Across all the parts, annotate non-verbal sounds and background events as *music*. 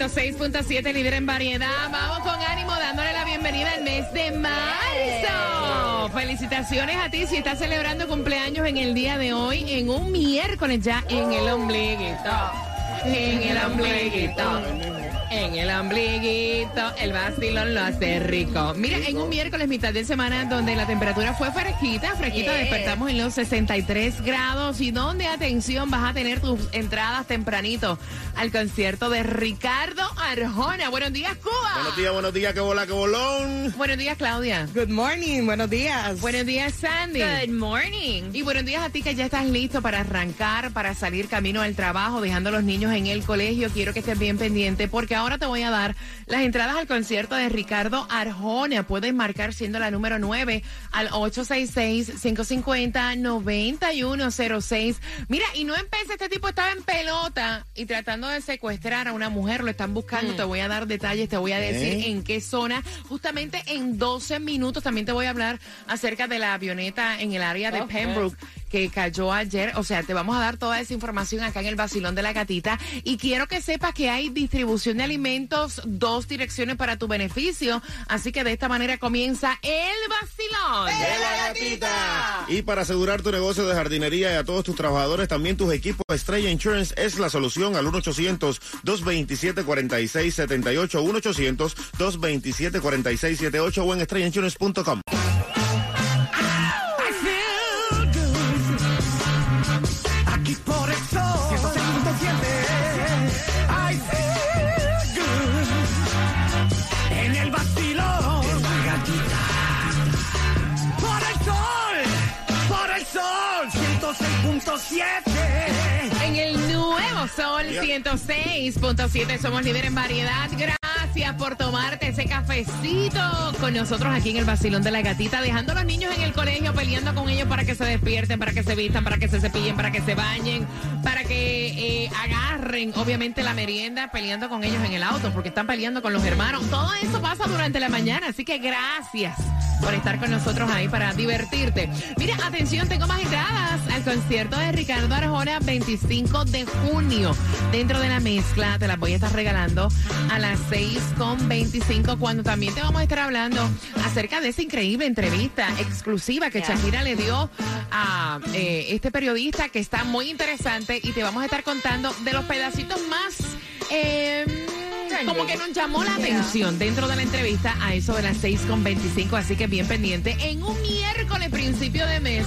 106.7, líder en variedad. Vamos con ánimo dándole la bienvenida al mes de marzo. Felicitaciones a ti si estás celebrando cumpleaños en el día de hoy, en un miércoles ya en el ombliguito. En el ombliguito. En el ombliguito, el vacilón lo hace rico. Mira, en un miércoles mitad de semana donde la temperatura fue fresquita, fresquita, Yes. despertamos en los 63 grados y donde, atención, vas a tener tus entradas tempranito al concierto de Ricardo Arjona. Buenos días, Cuba. Buenos días, buenos días, que bola, que bolón. Buenos días, Claudia. Good morning, buenos días. Buenos días, Sandy. Good morning. Y buenos días a ti que ya estás listo para arrancar, para salir camino al trabajo, dejando a los niños en el colegio. Quiero que estés bien pendiente porque ahora te voy a dar las entradas al concierto de Ricardo Arjona. Puedes marcar siendo la número 9 al 866-550-9106. Mira, y no empecé, este tipo estaba en pelota y tratando de secuestrar a una mujer. Lo están buscando. Te voy a dar detalles, te voy a decir ¿Eh? en qué zona. Justamente en 12 minutos también te voy a hablar acerca de la avioneta en el área de Ok. Pembroke que cayó ayer. O sea, te vamos a dar toda esa información acá en el vacilón de la gatita. Y quiero que sepas que hay distribución de alimentos, dos direcciones para tu beneficio. Así que de esta manera comienza el vacilón. De la gatita. Y para asegurar tu negocio de jardinería y a todos tus trabajadores, también tus equipos Estrella Insurance es la solución al 1-800-227-4678, 1-800-227-4678 o en estrellainsurance.com. Sol Yeah. 106.7 somos líder en variedad. Gracias por tomarte ese cafecito con nosotros aquí en el Basilón de la Gatita, dejando a los niños en el colegio, peleando con ellos para que se despierten, para que se vistan, para que se cepillen, para que se bañen, para que eh, agarren, obviamente, la merienda, peleando con ellos en el auto, porque están peleando con los hermanos. Todo eso pasa durante la mañana, así que gracias por estar con nosotros ahí para divertirte. Mira, atención, tengo más entradas al concierto de Ricardo Arjona 25 de junio. Dentro de la mezcla te las voy a estar regalando a las 6 con 25 cuando también te vamos a estar hablando acerca de esa increíble entrevista exclusiva que. Shakira le dio a eh, este periodista que está muy interesante y te vamos a estar contando de los pedacitos más... eh, como que nos llamó la atención dentro de la entrevista a eso de las 6 con 25, así que bien pendiente. En un miércoles, principio de mes,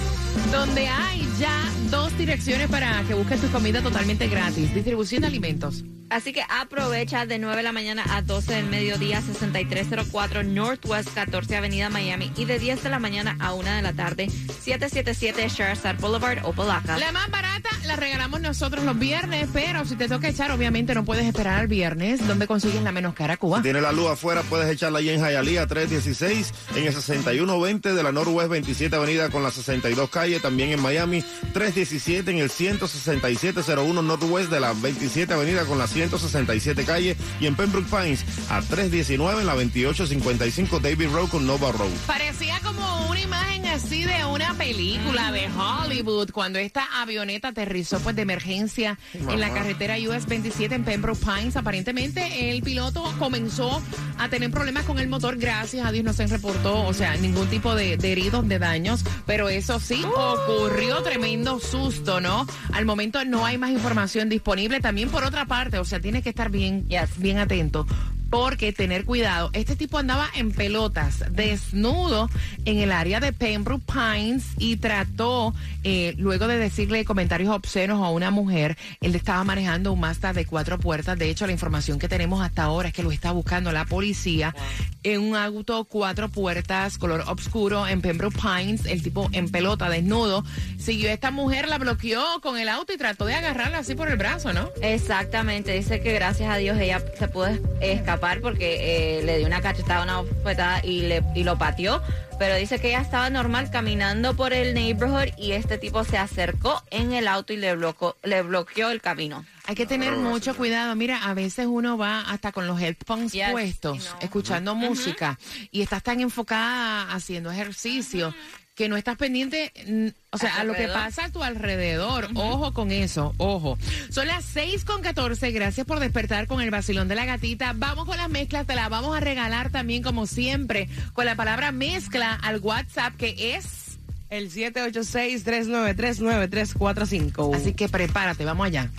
donde hay ya dos direcciones para que busques tu comida totalmente gratis. Distribución de alimentos. Así que aprovecha de 9 de la mañana a 12 del mediodía, 6304 Northwest 14 Avenida Miami. Y de 10 de la mañana a 1 de la tarde, 777 Sherazad Boulevard, Opalaca. La más barata la regalamos nosotros los viernes, pero si te toca echar, obviamente no puedes esperar al viernes. ¿Dónde consigues la menos cara, Cuba? Tiene la luz afuera, puedes echarla ahí en Hialeah 316, en el 6120 de la Northwest 27 Avenida con la 62 calle, también en Miami 317 en el 16701 Northwest de la 27 Avenida con la 167 calle y en Pembroke Pines a 319 en la 2855 David Road con Nova Road. Parecía como una imagen así de una película de Hollywood cuando esta avioneta aterrizó pues de emergencia en la carretera US 27 en Pembroke Pines. Aparentemente el piloto comenzó a tener problemas con el motor. Gracias a Dios no se reportó, o sea, ningún tipo de, de heridos, de daños. Pero eso sí, ocurrió tremendo susto, ¿no? Al momento no hay más información disponible. También por otra parte, o sea, tienes que estar bien, bien atento. Porque tener cuidado. Este tipo andaba en pelotas, desnudo en el área de Pembroke Pines y trató, eh, luego de decirle comentarios obscenos a una mujer, él estaba manejando un Mazda de cuatro puertas. De hecho, la información que tenemos hasta ahora es que lo está buscando la policía en un auto cuatro puertas, color oscuro en Pembroke Pines. El tipo en pelota, desnudo. Siguió esta mujer, la bloqueó con el auto y trató de agarrarla así por el brazo, ¿no? Exactamente, dice que gracias a Dios ella se pudo es- escapar porque eh, le dio una cachetada, una bofetada y, le, y lo pateó. Pero dice que ella estaba normal caminando por el neighborhood y este tipo se acercó en el auto y le bloqueó, le bloqueó el camino. Hay que tener mucho cuidado. Mira, a veces uno va hasta con los headphones Yes, puestos, no. escuchando música, y estás tan enfocada haciendo ejercicio que no estás pendiente, mm, o sea, a lo que pasa a tu alrededor. Ojo con eso, ojo. Son las 6 con 14. Gracias por despertar con el vacilón de la gatita. Vamos con las mezclas, te las vamos a regalar también, como siempre, con la palabra mezcla al WhatsApp, que es. El 786-393-9345. Así que prepárate, vamos allá.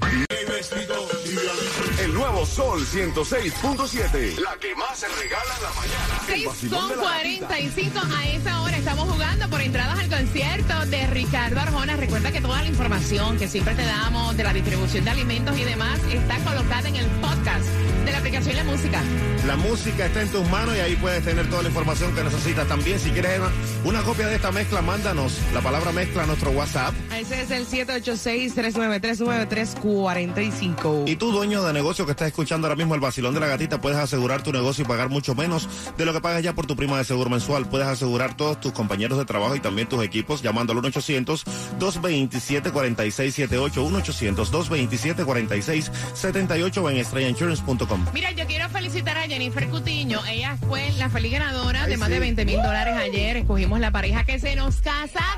El nuevo Sol 106.7. La que más se regala en la mañana. El 6 vacilón con de la gatita. 45 a esa hora estamos jugando por entradas al concierto de Ricardo Arjona. Recuerda que toda la información que siempre te damos de la distribución de alimentos y demás está colocada en el podcast de la aplicación La Música. La música está en tus manos y ahí puedes tener toda la información que necesitas. También, si quieres una, una copia de esta mezcla, mándanos la palabra mezcla a nuestro WhatsApp. Ese es el 786-393-9345. Y tú, dueño de negocio que estás escuchando ahora mismo el vacilón de la gatita, puedes asegurar tu negocio y pagar mucho menos de lo que pagas ya por tu prima de seguro mensual. Puedes asegurar todos tus compañeros de trabajo y también tus equipos llamando al 1-800-227-4678. 1-800-227-4678 o en estrellainsurance.com. Mira, yo quiero felicitar a Jennifer Cutiño. Ella fue la feliz ganadora de más sí. de 20 mil dólares ayer. Escogimos la pareja que se nos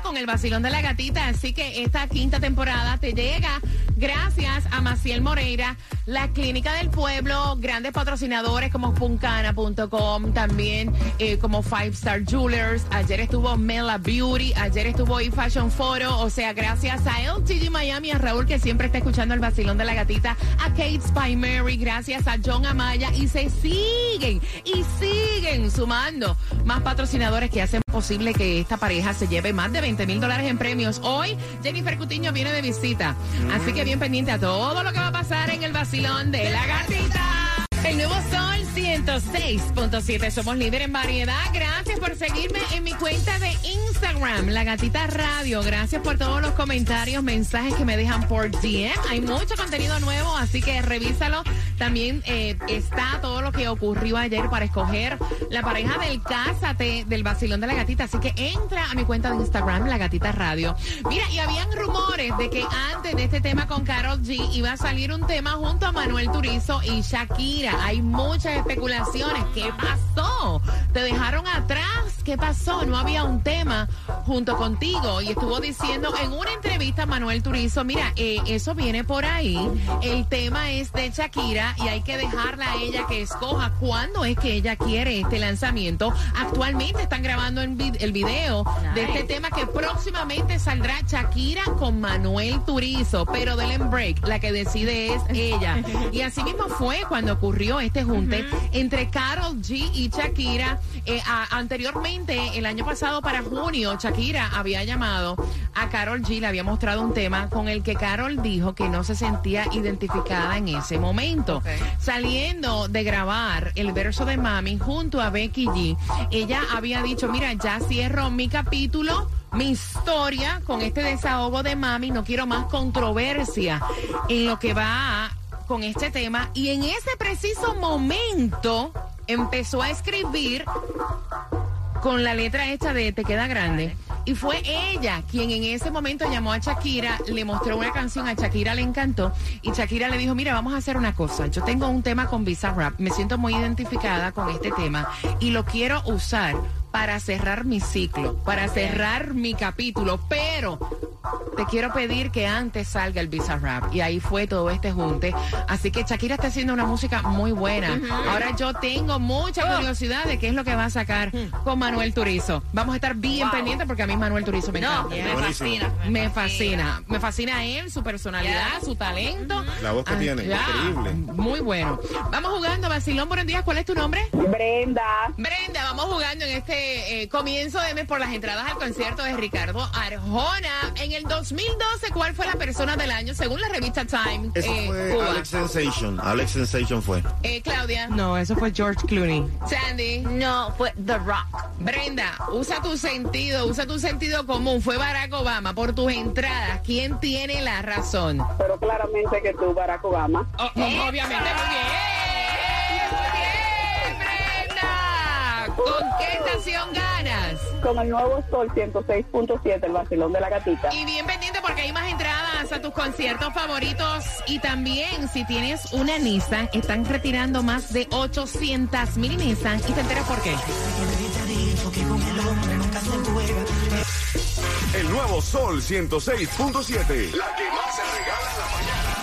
con el vacilón de la gatita. Así que esta quinta temporada te llega gracias a Maciel Moreira, la Clínica del Pueblo, grandes patrocinadores como Puncana.com, también eh, como Five Star Jewelers. Ayer estuvo Mela Beauty, ayer estuvo eFashion Photo. O sea, gracias a LTG Miami, a Raúl que siempre está escuchando el vacilón de la gatita, a Kate Spy Mary, gracias a John Amaya y se siguen y siguen sumando más patrocinadores que hacen posible que esta pareja se lleve más de 20 mil dólares en premios. Hoy Jennifer Cutiño viene de visita, así que bien pendiente a todo lo que va a pasar en el vacilón de la gatita. El nuevo Sol 106.7. Somos líder en variedad. Gracias por seguirme en mi cuenta de Instagram, La Gatita Radio. Gracias por todos los comentarios, mensajes que me dejan por DM. Hay mucho contenido nuevo, así que revísalo. También eh, está todo lo que ocurrió ayer para escoger la pareja del Cásate del Vacilón de la Gatita. Así que entra a mi cuenta de Instagram, La Gatita Radio. Mira, y habían rumores de que antes de este tema con Carol G iba a salir un tema junto a Manuel Turizo y Shakira. Hay muchas especulaciones. ¿Qué pasó? ¿Te dejaron atrás? ¿Qué pasó? No había un tema junto contigo. Y estuvo diciendo en una entrevista a Manuel Turizo, mira, eh, eso viene por ahí. El tema es de Shakira y hay que dejarla a ella que escoja cuándo es que ella quiere este lanzamiento. Actualmente están grabando vid- el video de este tema que próximamente saldrá Shakira con Manuel Turizo, pero del break, la que decide es *laughs* ella. Y así mismo fue cuando ocurrió este junte entre Carol G y Shakira. Eh, a- anteriormente, el año pasado para junio, Shakira había llamado a Carol G, le había mostrado un tema con el que Carol dijo que no se sentía identificada en ese momento. Saliendo de grabar el verso de Mami junto a Becky G, ella había dicho, mira, ya cierro mi capítulo mi historia con este desahogo de mami, no quiero más controversia en lo que va con este tema. Y en ese preciso momento empezó a escribir con la letra esta de Te queda grande. Y fue ella quien en ese momento llamó a Shakira, le mostró una canción, a Shakira le encantó. Y Shakira le dijo, mira, vamos a hacer una cosa. Yo tengo un tema con Visa Rap, me siento muy identificada con este tema y lo quiero usar para cerrar mi ciclo, para cerrar mi capítulo. Pero te quiero pedir que antes salga el Visa Rap. Y ahí fue todo este junte. Así que Shakira está haciendo una música muy buena. Ahora yo tengo mucha curiosidad de qué es lo que va a sacar con Manuel Turizo. Vamos a estar bien Wow. pendientes porque a mí Manuel Turizo me No, encanta. me Buenísimo. fascina. Me fascina, me fascina él, su personalidad, su talento. La voz que Ah, tiene, ya. increíble. Muy bueno. Vamos jugando, Basilón, buenos días. ¿Cuál es tu nombre? Brenda, Brenda, vamos jugando en este eh, comienzo de mes por las entradas al concierto de Ricardo Arjona. En el 2012, ¿cuál fue la persona del año según la revista Time? Eso eh, fue Cuba? Alex Sensation. Alex Sensation fue. Eh, Claudia, No, eso fue George Clooney. Sandy, No, fue The Rock. Brenda, usa tu sentido, usa tu sentido común. Fue Barack Obama por tus entradas. ¿Quién tiene la razón? pero claramente que tú, Barack Obama. Oh, oh, obviamente, muy bien. ¿Con qué estación ganas? Con el nuevo Sol 106.7, el vacilón de la gatita. Y bien pendiente porque hay más entradas a tus conciertos favoritos. Y también, si tienes una Nissan, están retirando más de 800 mil Nissan. Y te enteras por qué. El nuevo Sol 106.7. La que más se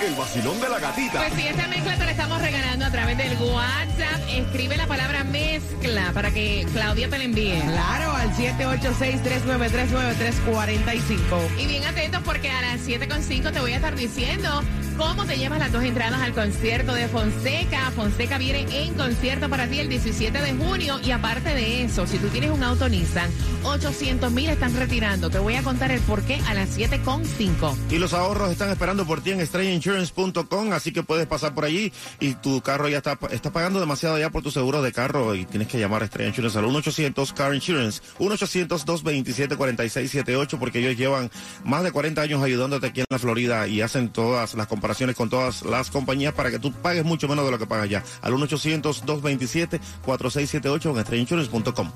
El vacilón de la gatita. Pues si esta mezcla te la estamos regalando a través del WhatsApp, escribe la palabra mezcla para que Claudia te la envíe. Claro, al 786-393-9345. Y bien atentos porque a las 7.5 te voy a estar diciendo cómo te llevas las dos entradas al concierto de Fonseca. Fonseca viene en concierto para ti el 17 de junio y aparte de eso, si tú tienes un auto Nissan, 800 mil están retirando. Te voy a contar el por qué a las 7.5. Y los ahorros están esperando por ti en estrellainsurance.com, así que puedes pasar por allí y tu carro ya está, pagando demasiado ya por tu seguro de carro y tienes que llamar a Estrella Insurance al 1-800 Car Insurance, 1-800-227-4678 porque ellos llevan más de 40 años ayudándote aquí en la Florida y hacen todas las comparaciones con todas las compañías para que tú pagues mucho menos de lo que pagas ya. Al 1-800-227-4678 en estrellainsurance.com.